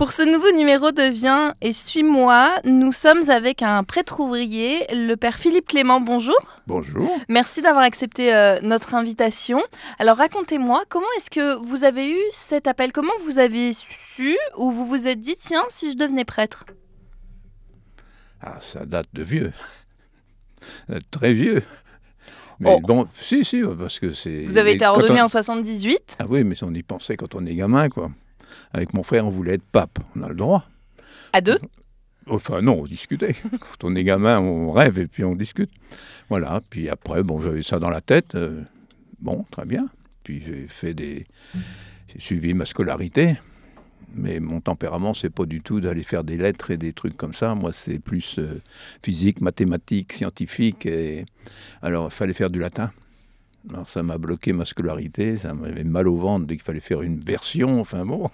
Pour ce nouveau numéro de Viens et Suis-moi, nous sommes avec un prêtre ouvrier, le père Philippe Clément. Bonjour. Bonjour. Merci d'avoir accepté euh, notre invitation. Alors racontez-moi, comment est-ce que vous avez eu cet appel? Comment vous avez su ou vous vous êtes dit, tiens, si je devenais prêtre? Ah, ça date de vieux. Très vieux. Mais Oh. bon, si, si, parce que c'est. Vous avez été ordonné on- en 78. Ah oui, mais on y pensait quand on est gamin, quoi. Avec mon frère, on voulait être pape. On a le droit. À deux? Enfin, non, on discutait. Quand on est gamin, on rêve et puis on discute. Voilà. Puis après, bon, j'avais ça dans la tête. euh, bon, très bien. Puis j'ai fait des. J'ai suivi ma scolarité. Mais mon tempérament, c'est pas du tout d'aller faire des lettres et des trucs comme ça. Moi, c'est plus euh, physique, mathématiques, scientifique. Et... Alors, il fallait faire du latin. Alors, ça m'a bloqué ma scolarité. Ça m'avait mal au ventre dès qu'il fallait faire une version. Enfin, bon.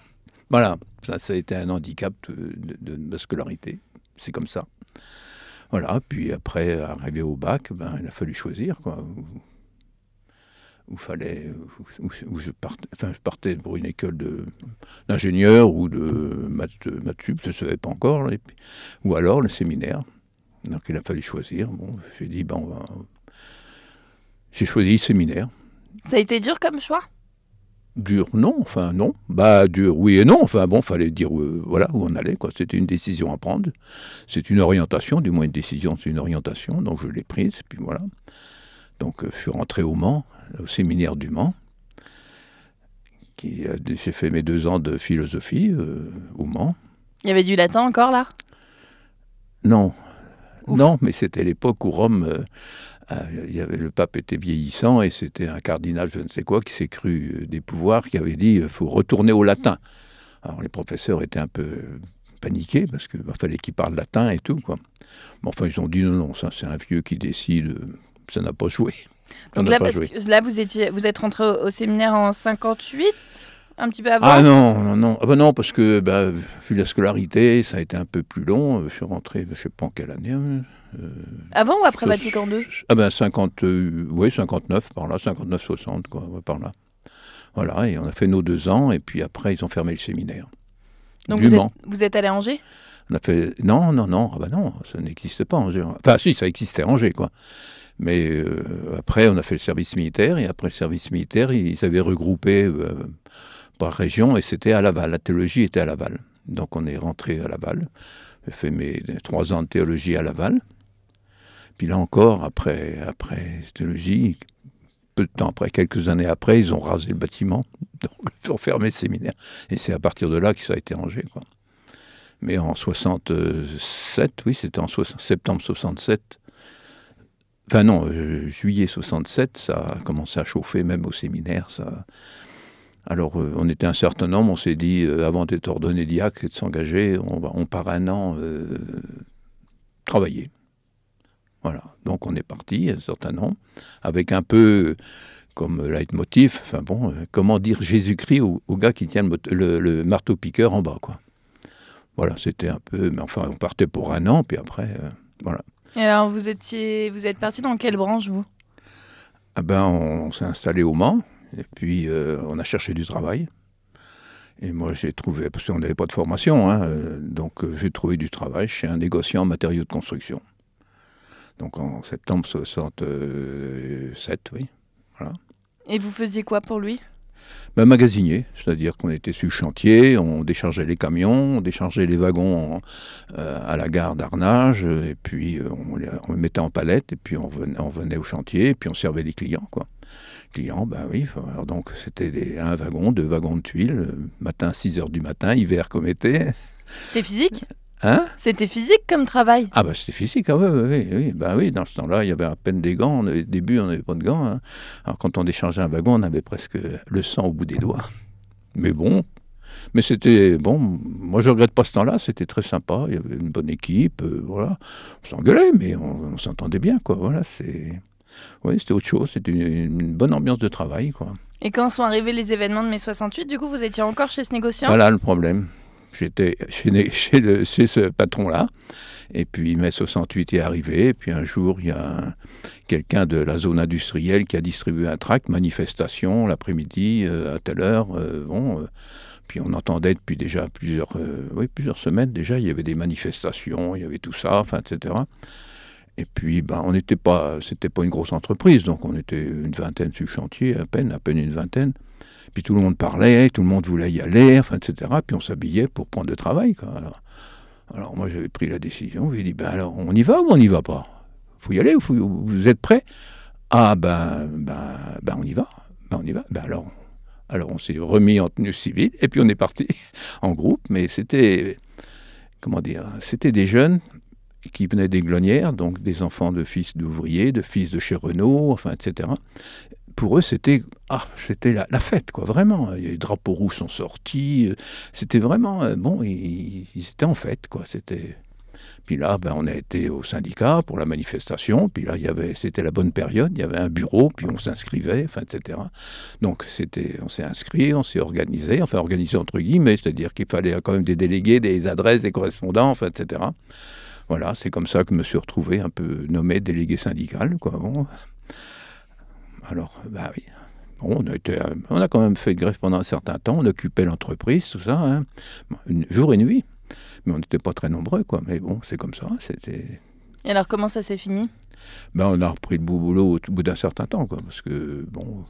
Voilà. Ça, a été un handicap de, ma scolarité. C'est comme ça. Voilà. Puis après, arrivé au bac, ben, il a fallu choisir. Quoi. Où, fallait, je, partais, pour une école d'ingénieur ou de maths, maths sup, je ne savais pas encore. ou alors le séminaire. Donc il a fallu choisir. Bon, j'ai dit, ben, on va- j'ai choisi le séminaire. Ça a été dur comme choix? Dur, non, enfin non. Bah dur, oui et non. Enfin bon, fallait dire euh, voilà où on allait. quoi. C'était une décision à prendre. C'est une orientation, du moins une décision, c'est une orientation. Donc je l'ai prise, puis voilà. Donc euh, je suis rentré au Mans, au séminaire du Mans. Qui, euh, j'ai fait mes deux ans de philosophie euh, au Mans. Il y avait du latin encore là? Non, Ouf. non, mais c'était l'époque où Rome, euh, euh, avait, le pape était vieillissant et c'était un cardinal, je ne sais quoi, qui s'est cru euh, des pouvoirs, qui avait dit il faut retourner au latin. Alors les professeurs étaient un peu paniqués parce qu'il fallait qu'ils parlent latin et tout. Quoi. Mais enfin, ils ont dit non, non, ça c'est un vieux qui décide, euh, ça n'a pas joué. Donc là, pas parce joué. que là vous, étiez, vous êtes rentré au, au séminaire en 58 Un petit peu avant? Ah non, non, non. Ah ben non, parce que bah, vu la scolarité, ça a été un peu plus long. Je suis rentré, je ne sais pas en quelle année. Hein, Avant ou après Vatican II Ah ben 50, euh, oui, 59 par là, 59-60 quoi, par là. Voilà, et on a fait nos deux ans, et puis après ils ont fermé le séminaire. Donc vous êtes, Mans. vous êtes allé à Angers? On a fait non, non, non, ah ben non, ça n'existe pas Angers. Enfin si, ça existait à Angers quoi. Mais euh, après on a fait le service militaire, et après le service militaire ils avaient regroupé euh, par région, et c'était à Laval. La théologie était à Laval. Donc on est rentré à Laval. J'ai fait mes trois ans de théologie à Laval. Puis là encore, après, après théologie, peu de temps après, quelques années après, ils ont rasé le bâtiment, ils ont fermé le séminaire. Et c'est à partir de là que ça a été rangé. Mais en 67, oui, c'était en septembre 67, enfin non, euh, juillet 67, ça a commencé à chauffer même au séminaire. Alors euh, on était un certain nombre, on s'est dit, euh, avant d'être ordonné diacre et de s'engager, on, part un an travailler. Voilà, donc on est parti, un certain nombre, avec un peu comme leitmotiv, enfin bon, euh, comment dire Jésus-Christ au, au gars qui tient le, mot- le- le marteau-piqueur en bas, quoi. Voilà, c'était un peu, mais enfin, on partait pour un an, puis après, euh, voilà. Et alors vous étiez, vous êtes parti dans quelle branche vous? Ah ben, on, s'est installé au Mans, et puis euh, on a cherché du travail. Et moi, j'ai trouvé, parce qu'on n'avait pas de formation, hein, euh, donc j'ai trouvé du travail chez un négociant en matériaux de construction. Donc en septembre 67, oui. Et vous faisiez quoi pour lui? Ben, magasinier, c'est-à-dire qu'on était sur le chantier, on déchargeait les camions, on déchargeait les wagons en- euh, à la gare d'Arnage, et puis euh, on, les, on les mettait en palette, et puis on venait, on venait au chantier, et puis on servait les clients, quoi. Clients, ben oui, alors donc c'était un wagon, deux wagons de tuiles, euh, matin 6 heures du matin, hiver comme été. C'était physique? Hein? C'était physique comme travail Ah bah c'était physique, ah ouais, ouais, ouais, oui, bah oui, dans ce temps-là, il y avait à peine des gants, au début on n'avait pas de gants, hein. alors quand on déchargeait un wagon, on avait presque le sang au bout des doigts. Mais bon, mais c'était, bon, moi je regrette pas ce temps-là, c'était très sympa, il y avait une bonne équipe, euh, voilà, on s'engueulait, mais on, on s'entendait bien, quoi, voilà, c'est... Oui, c'était autre chose, c'était une, une bonne ambiance de travail, quoi. Et quand sont arrivés les événements de mai 68, du coup vous étiez encore chez ce négociant? Voilà le problème. J'étais chez, ce patron-là. Et puis mai 68 est arrivé. Et puis un jour, il y a un- quelqu'un de la zone industrielle qui a distribué un tract, manifestation, l'après-midi, euh, à telle heure. euh, bon, euh, Puis on entendait depuis déjà plusieurs, euh, oui, plusieurs semaines déjà, il y avait des manifestations, il y avait tout ça, enfin, etc. Et puis, ben, on n'était pas, c'était pas une grosse entreprise, donc on était une vingtaine sur chantier, à peine, à peine une vingtaine. Puis tout le monde parlait, tout le monde voulait y aller, enfin, etc. Puis on s'habillait pour prendre le travail. Alors, moi, j'avais pris la décision, j'ai dit, ben alors, on y va ou on n'y va pas? Faut y aller, vous êtes prêts? Ah, ben, ben, ben, on y va. Ben, on y va. Ben alors, alors on s'est remis en tenue civile et puis on est parti en groupe, mais c'était, comment dire, c'était des jeunes qui venaient des glonnières, donc des enfants de fils d'ouvriers, de fils de chez Renault, enfin, etc. Pour eux, c'était ah, c'était la, fête, quoi, vraiment. Les drapeaux rouges sont sortis. C'était vraiment, euh, bon, ils, ils, étaient en fête, quoi. C'était puis là, ben, on a été au syndicat pour la manifestation. Puis là, il y avait, c'était la bonne période. Il y avait un bureau, puis on s'inscrivait, enfin, etc. Donc, c'était, on s'est inscrit, on s'est organisé, enfin, organisé entre guillemets, c'est-à-dire qu'il fallait quand même des délégués, des adresses, des correspondants, enfin, etc. Voilà, c'est comme ça que je me suis retrouvé un peu nommé délégué syndical, quoi. Bon. Alors, bah oui. Bon, on, a été, on a quand même fait grève pendant un certain temps, on occupait l'entreprise, tout ça, hein. jour et nuit mais on n'était pas très nombreux, quoi. Mais bon, c'est comme ça. C'était. Et alors, comment ça s'est fini? Ben, on a repris le boulot au bout d'un certain temps, quoi, parce que bon,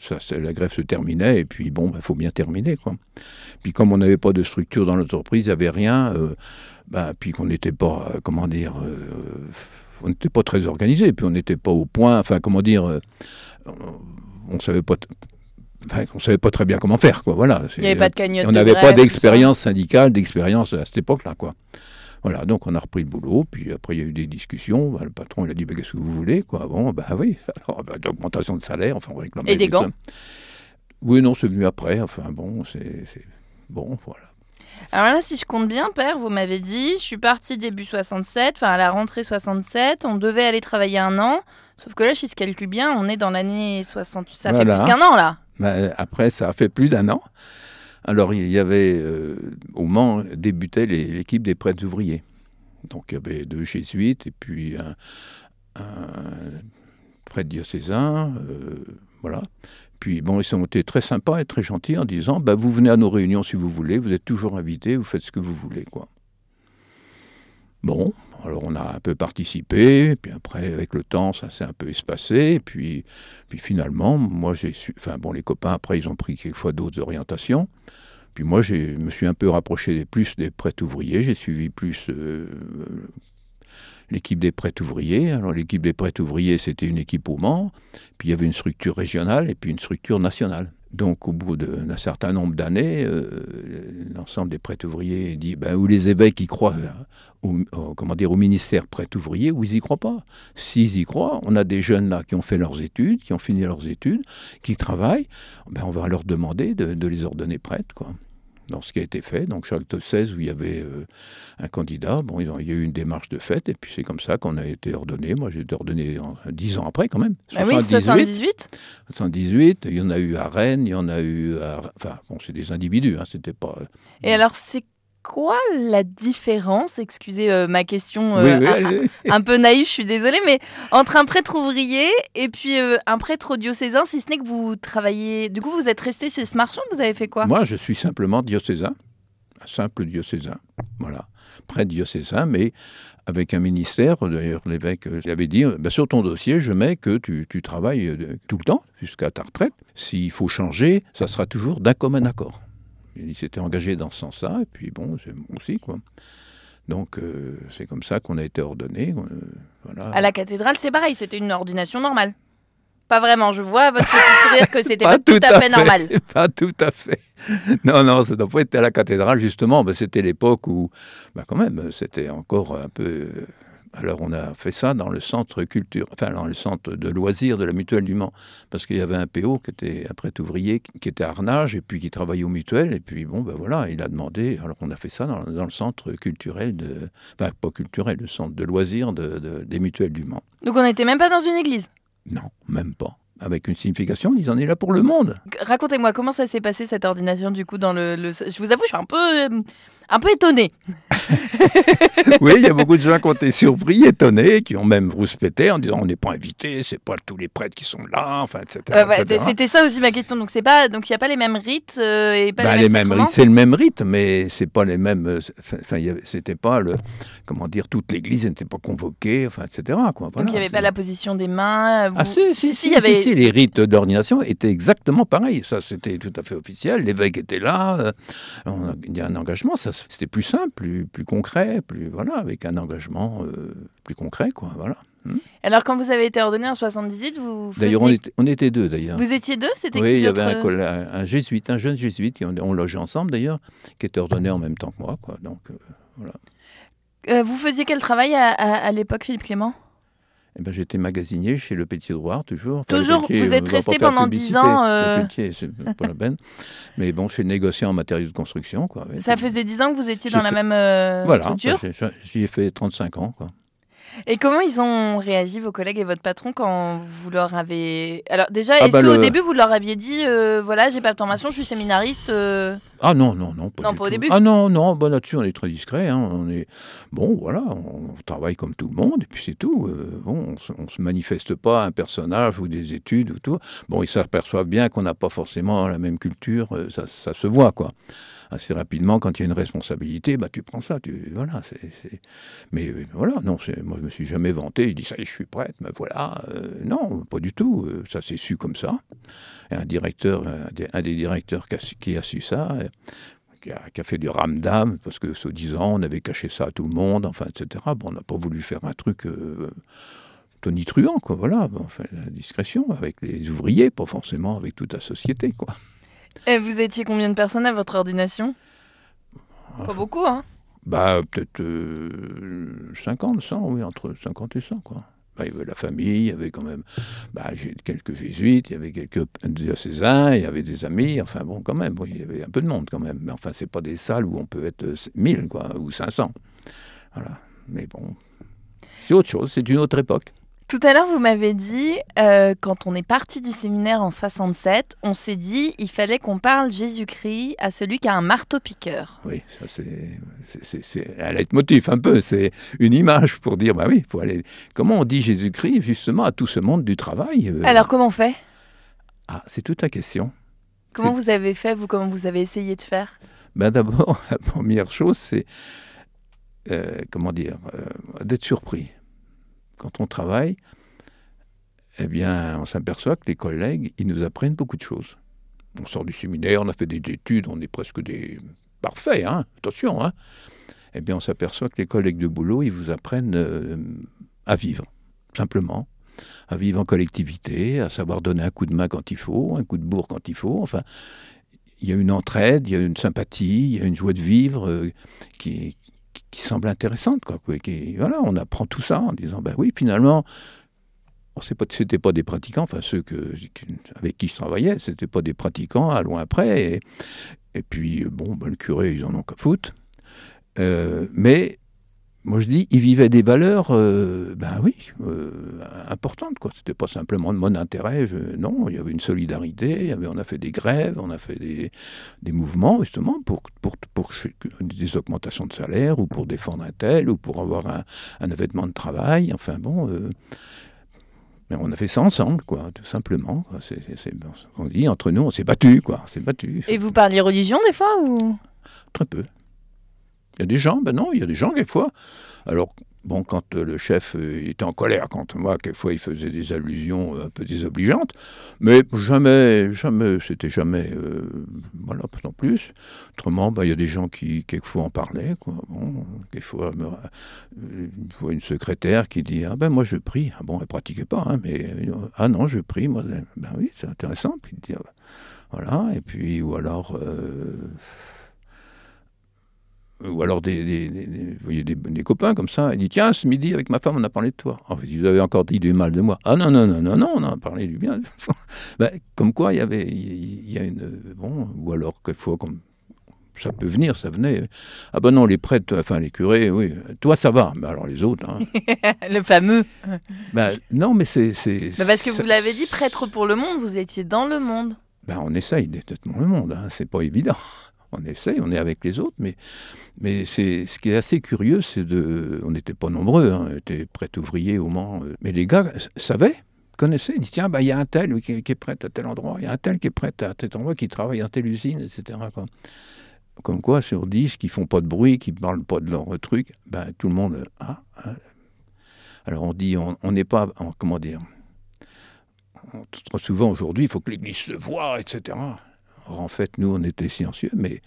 ça, la grève se terminait, et puis bon, il ben, faut bien terminer, quoi. Puis comme on n'avait pas de structure dans l'entreprise, il n'y avait rien, euh, ben, puis qu'on n'était pas, euh, comment dire, euh, on n'était pas très organisé, puis on n'était pas au point, enfin, comment dire, on ne savait pas on ne savait pas très bien comment faire. Quoi. Voilà, Il n'y avait pas de cagnotte. On n'avait pas d'expérience syndicale, d'expérience à cette époque-là. Quoi. Voilà, donc on a repris le boulot, puis après il y a eu des discussions. Bah, le patron il a dit bah, Qu'est-ce que vous voulez quoi Bon, bah oui, alors bah, d'augmentation de salaire, enfin on réclamait. Et des gants Oui, non, c'est venu après. Enfin bon, c'est. Bon, voilà. Alors là, si je compte bien, père, vous m'avez dit, je suis parti début 67, enfin à la rentrée 67, on devait aller travailler un an, sauf que là, si je calcule bien, on est dans l'année 60, ça fait plus qu'un an là. Ben, après, ça a fait plus d'un an. Alors, il y avait, euh, au Mans, débutait l'équipe des prêtres ouvriers. Donc, il y avait deux jésuites et puis un, prêtre diocésain. Euh, voilà. Puis, bon, ils ont été très sympas et très gentils en disant bah, Vous venez à nos réunions si vous voulez, vous êtes toujours invités, vous faites ce que vous voulez. quoi. Bon, alors on a un peu participé, puis après avec le temps ça s'est un peu espacé, puis, puis finalement moi j'ai su, enfin bon les copains après ils ont pris quelquefois d'autres orientations, puis moi je me suis un peu rapproché plus des prêts ouvriers, j'ai suivi plus euh, l'équipe des prêts ouvriers. Alors l'équipe des prêts ouvriers c'était une équipe au Mans, puis il y avait une structure régionale et puis une structure nationale. Donc, au bout d'un certain nombre d'années, euh, l'ensemble des prêtres ouvriers dit ben, ou les évêques y croient au, comment dire, au ministère prêt ouvrier ou ils n'y croient pas. S'ils y croient, on a des jeunes là qui ont fait leurs études, qui ont fini leurs études, qui travaillent, ben, on va leur demander de, de les ordonner prêtres. Quoi dans ce qui a été fait. Donc Charles XVI, où il y avait euh, un candidat, bon, il y a eu une démarche de fait, et puis c'est comme ça qu'on a été ordonné. Moi, j'ai été ordonné dix ans après, quand même. Ah oui, 78 78, il y en a eu à Rennes, il y en a eu à... Enfin, bon, c'est des individus, hein, c'était pas... Et alors, c'est quoi la différence? Excusez euh, ma question euh, un, peu naïve, je suis désolée, mais entre un prêtre ouvrier et puis euh, un prêtre diocésain, si ce n'est que vous travaillez. Du coup, vous êtes resté chez ce marchand, vous avez fait quoi? Moi, je suis simplement diocésain, un simple diocésain, voilà, prêtre diocésain, mais avec un ministère. D'ailleurs, l'évêque avait dit ben, sur ton dossier, je mets que tu, tu travailles tout le temps jusqu'à ta retraite. S'il faut changer, ça sera toujours d'un commun accord il s'était engagé dans ce sens-là, et puis bon, c'est bon aussi, quoi. Donc euh, c'est comme ça qu'on a été ordonné. Euh, voilà. À la cathédrale, c'est pareil, c'était une ordination normale. Pas vraiment, je vois à votre petit sourire que c'était pas, tout à fait, normal. Pas tout à fait. Non, non, ça doit pas à la cathédrale, justement. Ben, c'était l'époque où, ben, quand même, c'était encore un peu alors on a fait ça dans le centre culture, enfin dans le centre de loisirs de la Mutuelle du Mans, parce qu'il y avait un PO qui était un prêtre ouvrier, qui était à Arnage et puis qui travaillait au Mutuel, et puis bon ben voilà, il a demandé, alors on a fait ça dans, le centre culturel de, enfin pas culturel, le centre de loisirs de, des Mutuelles du Mans. Donc on n'était même pas dans une église? Non, même pas. avec une signification, ils en est là pour le monde. Racontez-moi comment ça s'est passé cette ordination du coup dans le, Je vous avoue, je suis un peu euh, un peu étonné. oui, il y a beaucoup de gens qui ont été surpris, étonnés, qui ont même rouspété en disant on n'est pas invité, c'est pas tous les prêtres qui sont là, enfin, etc. C'était ça aussi ma question. Donc c'est pas, donc il n'y a pas les mêmes rites euh, et pas bah, les, mêmes, rites. C'est le même rite, mais c'est pas les mêmes. Euh, enfin, c'était pas le, comment dire, toute l'Église n'était pas convoquée, enfin, etc. Quoi. donc il n'y avait pas la position des mains. Ah si, si, si, y avait... les rites d'ordination étaient exactement pareils. Ça, c'était tout à fait officiel. L'évêque était là. Euh, il y a un engagement. Ça c'était plus simple, plus, plus concret, plus voilà, avec un engagement euh, plus concret, quoi. Voilà. Hmm. Alors, quand vous avez été ordonné en 78, vous. D'ailleurs, on, était, on était deux, d'ailleurs. Vous étiez deux C'était Oui, il y avait un, un, jésuite, un jeune jésuite, qui on, logeait ensemble, d'ailleurs, qui était ordonné en même temps que moi, quoi. Donc, euh, voilà. Euh, vous faisiez quel travail à, à l'époque, Philippe Clément? Eh ben, j'étais magasinier chez Le Petit Droit, toujours. toujours Vous êtes resté pendant 10 ans euh... c'est pas la peine. Mais bon, je suis négociant en matériaux de construction. Quoi. Ça faisait 10 ans que vous étiez dans la même euh, voilà, structure J'y ai fait 35 ans. Quoi. Et comment ils ont réagi, vos collègues et votre patron, quand vous leur avez. Alors, déjà, ah est-ce bah qu'au début, vous leur aviez dit euh, voilà, j'ai pas de formation, je suis séminariste euh Ah non, non, non. Pas non, pas au début Ah non, non, bah, là-dessus, on est très discret. Hein, on est... Bon, voilà, on travaille comme tout le monde, et puis c'est tout. Euh, bon, on ne se manifeste pas un personnage ou des études ou tout. Bon, ils s'aperçoivent bien qu'on n'a pas forcément la même culture, ça, ça se voit, quoi assez rapidement, quand il y a une responsabilité, bah, tu prends ça. Tu, voilà, c'est, Mais euh, voilà, non, moi je me suis jamais vanté, je dis ça je suis prête, mais voilà. Euh, non, pas du tout. Euh, ça s'est su comme ça. Un directeur, un des, directeurs qui a, su ça, qui a, fait du ramdam, parce que soi-disant, on avait caché ça à tout le monde, enfin, etc. Bon, on n'a pas voulu faire un truc tonitruant, quoi, voilà, enfin, la discrétion avec les ouvriers, pas forcément avec toute la société, quoi. Et vous étiez combien de personnes à votre ordination? Pas beaucoup, hein Bah, peut-être 50, euh, 100, oui, entre 50 et 100, quoi. Bah, il y avait la famille, il y avait quand même bah, quelques jésuites, il y avait quelques diocésains, il y avait des amis, enfin bon, quand même, il y avait un peu de monde quand même. Mais enfin, c'est pas des salles où on peut être 1000, quoi, ou 500. Voilà. Mais bon, c'est autre chose, c'est une autre époque. Tout à l'heure, vous m'avez dit, euh, quand on est parti du séminaire en 67, on s'est dit, il fallait qu'on parle Jésus-Christ à celui qui a un marteau-piqueur. Oui, ça c'est un leitmotiv un peu, c'est une image pour dire, bah oui, faut aller. Comment on dit Jésus-Christ justement à tout ce monde du travail euh? Alors comment on fait? Ah, c'est toute la question. Comment vous avez fait, vous, comment vous avez essayé de faire? Ben D'abord, la première chose, c'est, euh, comment dire, d'être surpris quand on travaille, eh bien, on s'aperçoit que les collègues, ils nous apprennent beaucoup de choses. On sort du séminaire, on a fait des études, on est presque des parfaits, hein attention. Hein eh bien, on s'aperçoit que les collègues de boulot, ils vous apprennent euh, à vivre, simplement, à vivre en collectivité, à savoir donner un coup de main quand il faut, un coup de bourre quand il faut. Enfin, il y a une entraide, il y a une sympathie, il y a une joie de vivre euh, qui, qui semble intéressante. Quoi, qui, voilà, on apprend tout ça en disant, ben oui, finalement, ce n'était pas des pratiquants, enfin ceux avec qui je travaillais, c'était pas des pratiquants à loin après. Et, et puis, bon, ben, le curé, ils en ont qu'à foutre. Euh, mais moi je dis, ils vivaient des valeurs, euh, ben oui, euh, importantes. Quoi. C'était pas simplement de mon intérêt. non, il y avait une solidarité. Il y avait, on a fait des grèves, on a fait des, des mouvements justement pour, pour, pour, des augmentations de salaire ou pour défendre un tel ou pour avoir un, un avènement de travail. Enfin bon. Euh, mais on a fait ça ensemble, quoi, tout simplement. C'est, on dit entre nous, on s'est battu, quoi, on s'est battu. Et vous parliez religion des fois ou? Très peu. Il y a des gens, ben non, il y a des gens, quelquefois. Alors, bon, quand euh, le chef euh, était en colère, quand moi, quelquefois, il faisait des allusions euh, un peu désobligeantes, mais jamais, jamais, c'était jamais, voilà, pas non plus. Autrement, ben, il y a des gens qui, quelquefois, en parlaient, quoi. Bon, quelquefois, une fois, une secrétaire qui dit, ah ben, moi, je prie. Ah bon, elle pratiquait pas, hein, mais, ah non, je prie, moi, ben oui, c'est intéressant. Puis, voilà, et puis, ou alors ou alors des, des, des, copains comme ça, il dit Tiens, ce midi, avec ma femme, on a parlé de toi. En fait, vous avez encore dit du mal de moi. Ah non, non, non, non, non, on a parlé du bien. ben, comme quoi, il y avait il y a une. Bon, ou alors, quelquefois, comme ça peut venir, ça venait. Ah ben non, les prêtres, enfin les curés, oui. Toi, ça va. Mais alors les autres. Hein. le fameux. Ben, non, mais c'est. Ben parce que vous l'avez dit, prêtre pour le monde, vous étiez dans le monde. Ben, on essaye d'être dans le monde. Hein. C'est pas évident. On essaye, on est avec les autres, mais, c'est ce qui est assez curieux, c'est de. On n'était pas nombreux, hein, on était prêtres ouvriers au Mans, euh, mais les gars savaient connaissaient, ils disent tiens, bah, il y a un tel qui, est prêt à tel endroit, il y a un tel qui est prêt à tel endroit, qui travaille dans telle usine, etc. Comme quoi sur 10 qui font pas de bruit, qui parlent pas de leur truc, ben, tout le monde. Ah, ah. Alors on dit, on n'est pas. comment dire Trop souvent aujourd'hui, il faut que l'Église se voie, etc. en fait, nous, on était silencieux, mais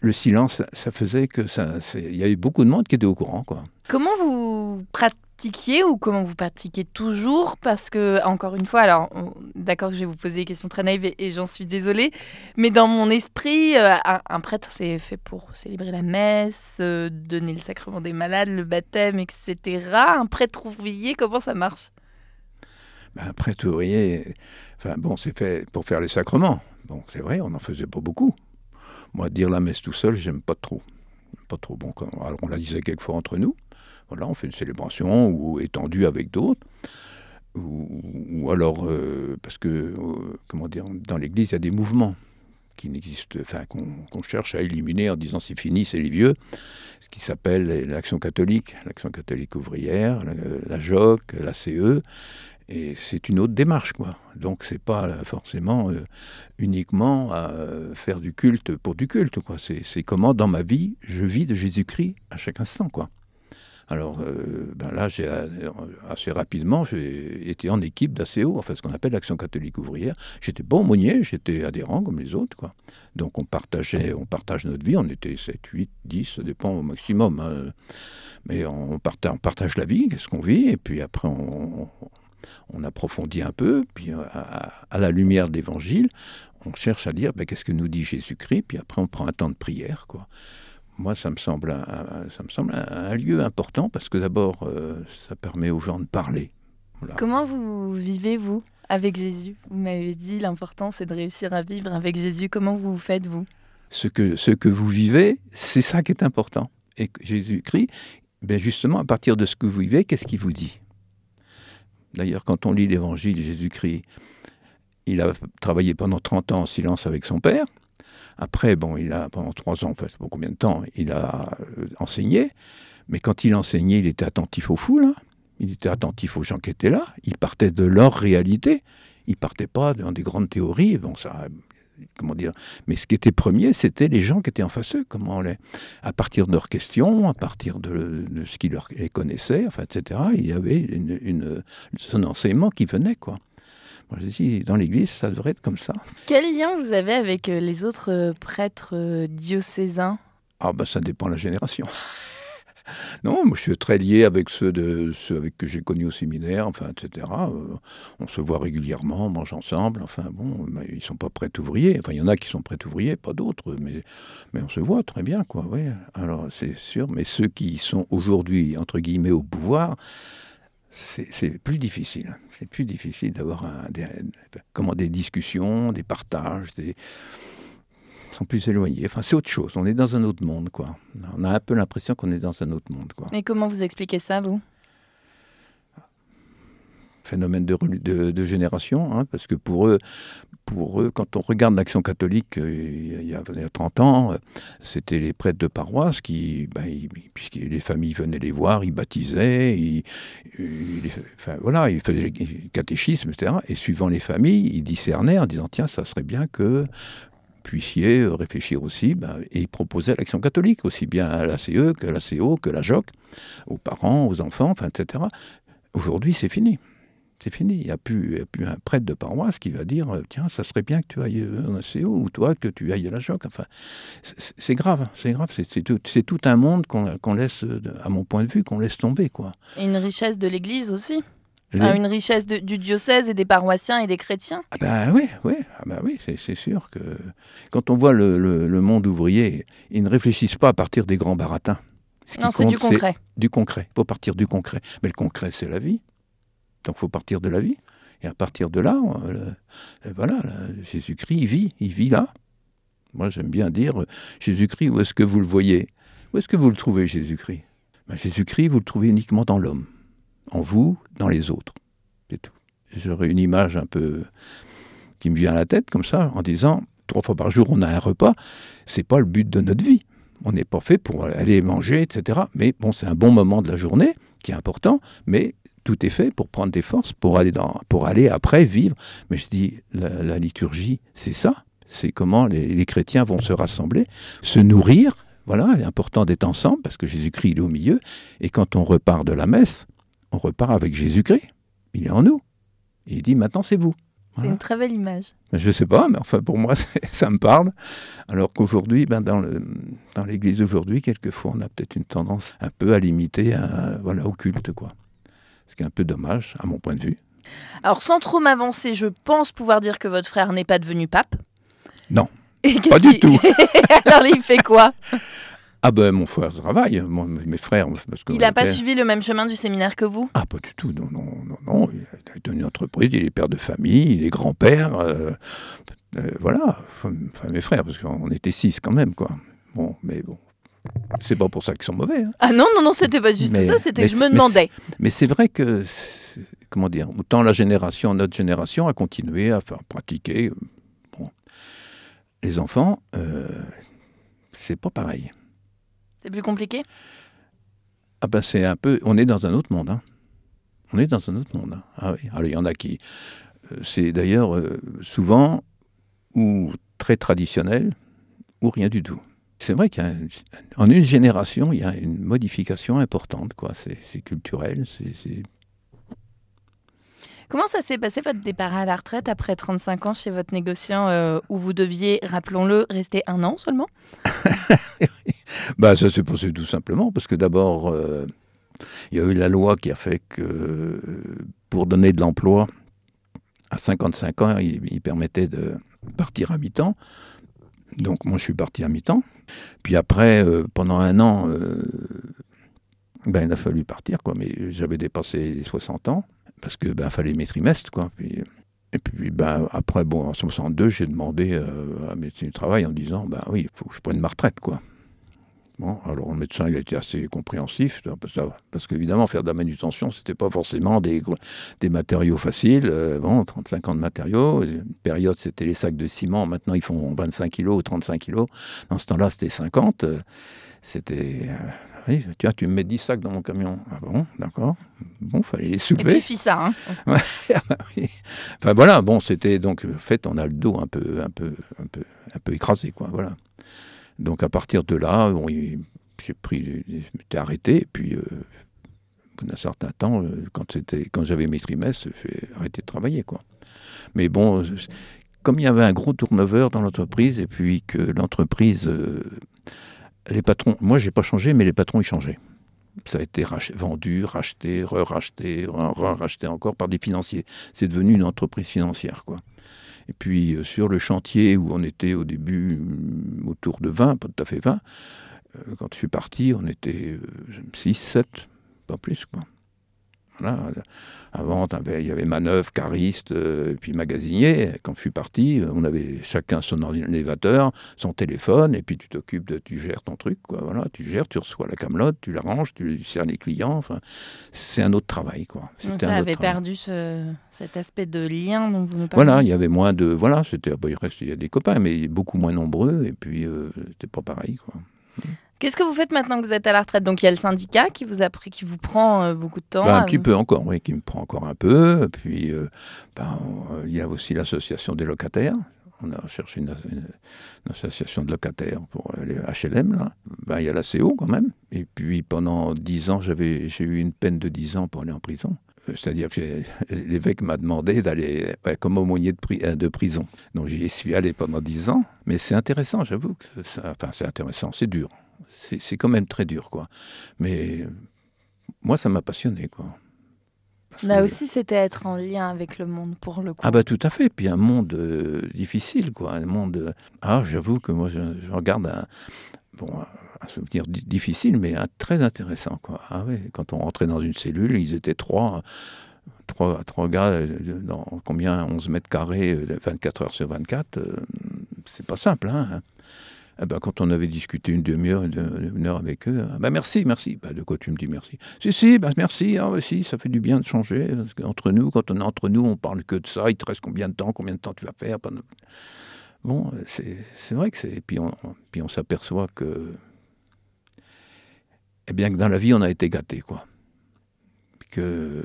le silence, ça faisait que ça. Il y avait beaucoup de monde qui était au courant, quoi. Comment vous pratiquez ou comment vous pratiquez toujours? Parce que, encore une fois, alors, d'accord que je vais vous poser des questions très naïves et, j'en suis désolée, mais dans mon esprit, euh, un, prêtre, c'est fait pour célébrer la messe, euh, donner le sacrement des malades, le baptême, etc. Un prêtre ouvrier, comment ça marche? Ben, Un prêtre ouvrier, enfin, bon, c'est fait pour faire les sacrements. Bon, c'est vrai, on n'en faisait pas beaucoup. Moi, dire la messe tout seul, j'aime pas trop. Pas trop bon. Alors, on la disait quelquefois entre nous. Voilà, on fait une célébration ou étendue avec d'autres. Ou, alors, euh, parce que, euh, comment dire, dans l'Église, il y a des mouvements qui n'existent, enfin, qu'on cherche à éliminer en disant c'est fini, c'est les vieux, ce qui s'appelle l'action catholique, l'action catholique ouvrière, la, JOC, la CE, et c'est une autre démarche, quoi. Donc c'est pas forcément euh, uniquement à faire du culte pour du culte, quoi. C'est comment dans ma vie je vis de Jésus-Christ à chaque instant, quoi. Alors euh, ben là, euh, assez rapidement, j'ai été en équipe d'ACO, enfin ce qu'on appelle l'Action catholique ouvrière. J'étais bon aumônier, j'étais adhérent comme les autres. Quoi. Donc on partageait, on partage notre vie, on était 7, 8, 10, ça dépend au maximum. Hein. Mais on partage, on partage, la vie, qu'est-ce qu'on vit, et puis après on, on approfondit un peu, puis à, la lumière de l'Évangile, on cherche à dire ben, qu'est-ce que nous dit Jésus-Christ, puis après on prend un temps de prière. quoi moi, ça me semble un, ça me semble un, lieu important parce que d'abord, euh, ça permet aux gens de parler. Comment vous vivez, vous, avec Jésus? Vous m'avez dit, l'important, c'est de réussir à vivre avec Jésus. Comment vous faites, vous? Ce que, ce que vous vivez, c'est ça qui est important. Et Jésus-Christ, ben justement, à partir de ce que vous vivez, qu'est-ce qu'il vous dit? D'ailleurs, quand on lit l'Évangile, Jésus-Christ, il a travaillé pendant 30 ans en silence avec son Père. Après, bon, il a, pendant trois ans, enfin, pas combien de temps, il a euh, enseigné. Mais quand il enseignait, il était attentif aux foules. Hein. Il était attentif aux gens qui étaient là. Il partait de leur réalité. Il partait pas dans des grandes théories. Bon, ça, comment dire Mais ce qui était premier, c'était les gens qui étaient en face d'eux. Comment les, à partir de leurs questions, à partir de, ce qui leur les connaissait, enfin, etc. Il y avait une, une, son enseignement qui venait, quoi. Moi, je dis, dans l'Église, ça devrait être comme ça. Quel lien vous avez avec euh, les autres euh, prêtres euh, diocésains? Ah, ben, ça dépend de la génération. non, moi, je suis très lié avec ceux, avec que j'ai connus au séminaire, enfin, etc. on se voit régulièrement, on mange ensemble. Enfin, bon, ils sont pas prêts ouvriers. Enfin, il y en a qui sont prêts ouvriers, pas d'autres, mais, on se voit très bien, quoi. Oui. Alors, c'est sûr. Mais ceux qui sont aujourd'hui, entre guillemets, au pouvoir, c'est plus difficile. C'est plus difficile d'avoir des, des discussions, des partages, des sont plus éloignés. Enfin, c'est autre chose. On est dans un autre monde, quoi. On a un peu l'impression qu'on est dans un autre monde, quoi. Et comment vous expliquez ça, vous? Phénomène de, de, génération, hein, parce que pour eux, pour eux, quand on regarde l'action catholique euh, il, y a, 30 ans, euh, c'était les prêtres de paroisse qui, ben, puisque les familles venaient les voir, ils baptisaient, ils, enfin, voilà, ils faisaient le catéchisme, etc. Et suivant les familles, ils discernaient en disant tiens, ça serait bien que puissiez réfléchir aussi, ben, et ils proposaient l'action catholique, aussi bien à la CE que la CO, que la JOC, aux parents, aux enfants, enfin, etc. Aujourd'hui, c'est fini c'est fini. Il n'y a, plus, plus un prêtre de paroisse qui va dire euh, tiens, ça serait bien que tu ailles en ACO ou toi que tu ailles à la choc. Enfin, c'est grave, c'est grave. C'est tout, tout, un monde qu'on laisse, à mon point de vue, qu'on laisse tomber. Quoi. Et une richesse de l'Église aussi Une richesse du diocèse et des paroissiens et des chrétiens ah ben oui, oui, ah ben oui c'est sûr que quand on voit le, le, monde ouvrier, ils ne réfléchissent pas à partir des grands baratins. non, c'est du concret. Du concret. Il faut partir du concret. Mais le concret, c'est la vie. Donc il faut partir de la vie. Et à partir de là, euh, euh, voilà, Jésus-Christ, il vit, il vit là. Moi, j'aime bien dire Jésus-Christ, où est-ce que vous le voyez? Où est-ce que vous le trouvez, Jésus-Christ? Ben, Jésus-Christ, vous le trouvez uniquement dans l'homme, en vous, dans les autres. C'est tout. J'aurais une image un peu qui me vient à la tête, comme ça, en disant trois fois par jour, on a un repas. C'est pas le but de notre vie. On n'est pas fait pour aller manger, etc. Mais bon, c'est un bon moment de la journée qui est important, mais tout est fait pour prendre des forces, pour aller, dans, pour aller après vivre. Mais je dis, la, liturgie, c'est ça. C'est comment les, chrétiens vont se rassembler, se nourrir. Voilà, il est important d'être ensemble parce que Jésus-Christ est au milieu. Et quand on repart de la messe, on repart avec Jésus-Christ. Il est en nous. Et il dit maintenant c'est vous. C'est une très belle image. Je ne sais pas, mais enfin pour moi ça me parle. Alors qu'aujourd'hui, ben, dans, dans l'Église aujourd'hui, quelquefois on a peut-être une tendance un peu à limiter à, voilà, au culte. quoi ce qui est un peu dommage à mon point de vue. Alors sans trop m'avancer, je pense pouvoir dire que votre frère n'est pas devenu pape. Non, pas du tout. Alors il fait quoi? Ah ben mon frère travaille, mes frères. il n'a pas suivi le même chemin du séminaire que vous? Ah pas du tout, non, non, non, non. Il a tenu une entreprise, il est père de famille, il est grand-père. Euh, euh, voilà, enfin, mes frères, parce qu'on était six quand même, quoi. Bon, mais bon, c'est pas pour ça qu'ils sont mauvais. Hein. Ah non, non, non, c'était pas juste ça, c'était que je me demandais. Mais c'est vrai que, comment dire, autant la génération, notre génération a continué à faire pratiquer. Bon, les enfants, euh, c'est pas pareil. C'est plus compliqué? Ah ben c'est un peu, on est dans un autre monde. Hein. On est dans un autre monde. Hein. Ah oui, alors il y en a qui, euh, c'est d'ailleurs euh, souvent ou très traditionnel ou rien du tout. C'est vrai qu'en une génération, il y a une modification importante. C'est, culturel. C'est, Comment ça s'est passé votre départ à la retraite après 35 ans chez votre négociant euh, où vous deviez, rappelons-le, rester un an seulement? Bah, Ça s'est passé tout simplement parce que d'abord, euh, il y a eu la loi qui a fait que pour donner de l'emploi à 55 ans, il permettait de partir à mi-temps. Donc moi je suis parti à mi-temps. Puis après, euh, pendant un an, euh, ben, il a fallu partir, quoi. Mais j'avais dépassé les 60 ans, parce que ben, fallait mes trimestres, quoi. Puis, et puis ben, après, bon, en 62, j'ai demandé euh, à médecin du travail en disant, ben oui, il faut que je prenne ma retraite, quoi alors le médecin, il a été assez compréhensif, parce qu'évidemment, faire de la manutention, c'était pas forcément des, des matériaux faciles. Euh, bon, 35 ans de matériaux, une période, c'était les sacs de ciment, maintenant ils font 25 kilos ou 35 kilos. Dans ce temps-là, c'était 50. Euh, c'était... Euh, oui, tiens, tu me mets 10 sacs dans mon camion. Ah bon, d'accord. Bon, fallait les soulever. Et puis ça, hein. Enfin voilà, bon, c'était donc, en fait, on a le dos un peu, un peu, un peu, un peu écrasé, quoi, voilà. Donc à partir de là, j'ai pris, je m'étais arrêté, et puis euh, au bout d'un certain temps, euh, quand c'était, quand j'avais mes trimestres, j'ai arrêté de travailler, quoi. Mais bon, comme il y avait un gros turnover dans l'entreprise, et puis que l'entreprise, euh, les patrons, moi j'ai pas changé, mais les patrons ils changeaient. Ça a été vendu, racheté, re-racheté, re-racheté encore par des financiers. C'est devenu une entreprise financière, quoi. Et puis euh, sur le chantier où on était au début mm, autour de 20, pas tout à fait 20, euh, quand je suis parti, on était 6, euh, 7, pas plus. Quoi. Avant, il y avait manœuvre, cariste, euh, puis magasinier. Quand je suis parti, on avait chacun son ordinateur, son téléphone, et puis tu t'occupes de, tu gères ton truc, quoi. Voilà, tu gères, tu reçois la camelote, tu la ranges, tu sers les clients. Enfin, c'est un autre travail, quoi. ça avait perdu cet aspect de lien dont vous nous parlez. Voilà, il y avait moins de, voilà, c'était, il reste, il y a des copains, mais beaucoup moins nombreux, et puis euh, c'était pas pareil, quoi. Qu'est-ce que vous faites maintenant que vous êtes à la retraite? Donc il y a le syndicat qui vous, a pris, qui vous prend euh, beaucoup de temps. Ben, un petit peu encore, oui, qui me prend encore un peu. Puis euh, ben, il y a aussi l'association des locataires. On a cherché une, association de locataires pour les HLM. Là. Ben, il y a la CO quand même. Et puis pendant dix ans, j'avais, j'ai eu une peine de dix ans pour aller en prison. C'est-à-dire que l'évêque m'a demandé d'aller comme aumônier de, de prison. Donc j'y suis allé pendant dix ans. Mais c'est intéressant, j'avoue que enfin, c'est intéressant, c'est dur c'est quand même très dur, quoi. Mais moi, ça m'a passionné, quoi. Là aussi, c'était être en lien avec le monde, pour le coup. Ah bah tout à fait. Puis un monde euh, difficile, quoi. Un monde... Euh, ah, j'avoue que moi, je, regarde un... Bon, un souvenir difficile, mais un, très intéressant, quoi. Ah ouais, quand on rentrait dans une cellule, ils étaient trois... Trois, trois gars euh, dans combien 11 mètres carrés, 24 heures sur 24, c'est pas simple. Hein ben, quand on avait discuté une demi-heure, une, heure avec eux, bah merci, merci. Bah, de quoi tu me dis merci? Si, si, bah, merci, ah, si, ça fait du bien de changer. entre nous, quand on est entre nous, on parle que de ça. Il te reste combien de temps Combien de temps tu vas faire Bon, c'est vrai que c'est. Puis on, puis on s'aperçoit que. Eh bien, que dans la vie, on a été gâté, quoi. Que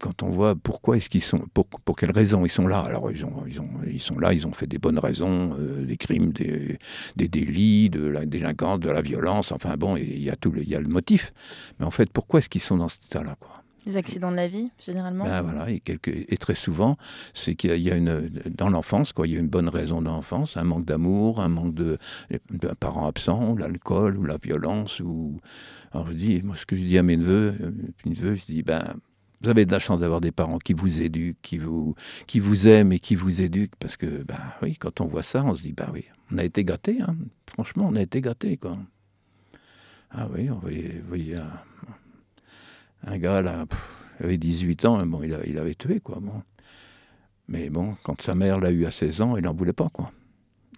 quand on voit pourquoi est-ce qu'ils sont, pour, pour quelles raisons ils sont là. Alors ils, ont, ils, ont, ils sont là, ils ont fait des bonnes raisons, euh, des crimes, des, des, délits, de la délinquance, de la violence. Enfin bon, il y a tout, le, il y a le motif. Mais en fait, pourquoi est-ce qu'ils sont dans cet état-là, quoi? Les accidents de la vie, généralement. Ben voilà, et, quelques, et très souvent, c'est qu'il y a une dans l'enfance, quoi, il y a une bonne raison d'enfance, un manque d'amour, un manque de, de parents absents, l'alcool ou la violence ou. Alors je dis, moi ce que je dis à mes neveux, euh, mes neveux, je dis ben vous avez de la chance d'avoir des parents qui vous éduquent, qui vous, qui vous aiment et qui vous éduquent, parce que, ben oui, quand on voit ça, on se dit, ben oui, on a été gâtés, hein. franchement, on a été gâtés, quoi. Ah oui, on voyait, un, gars, là, il avait 18 ans, bon, il, avait tué, quoi. Mais bon, quand sa mère l'a eu à 16 ans, il n'en voulait pas, quoi.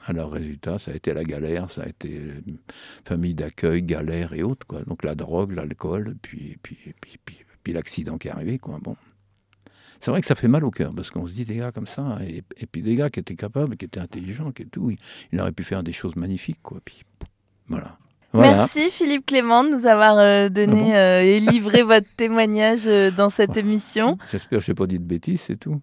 Alors, résultat, ça a été la galère, ça a été euh, famille d'accueil, galère et autres, quoi. Donc la drogue, l'alcool, puis, puis, puis, puis l'accident qui est arrivé, quoi. Bon. C'est vrai que ça fait mal au cœur, parce qu'on se dit des gars comme ça, et, puis des gars qui étaient capables, qui étaient intelligents, qui tout, il, aurait pu faire des choses magnifiques, quoi. Puis, voilà. Merci Philippe Clément de nous avoir euh, donné ah euh, et livré votre témoignage euh, dans cette émission. J'espère que je n'ai pas dit de bêtises, c'est tout.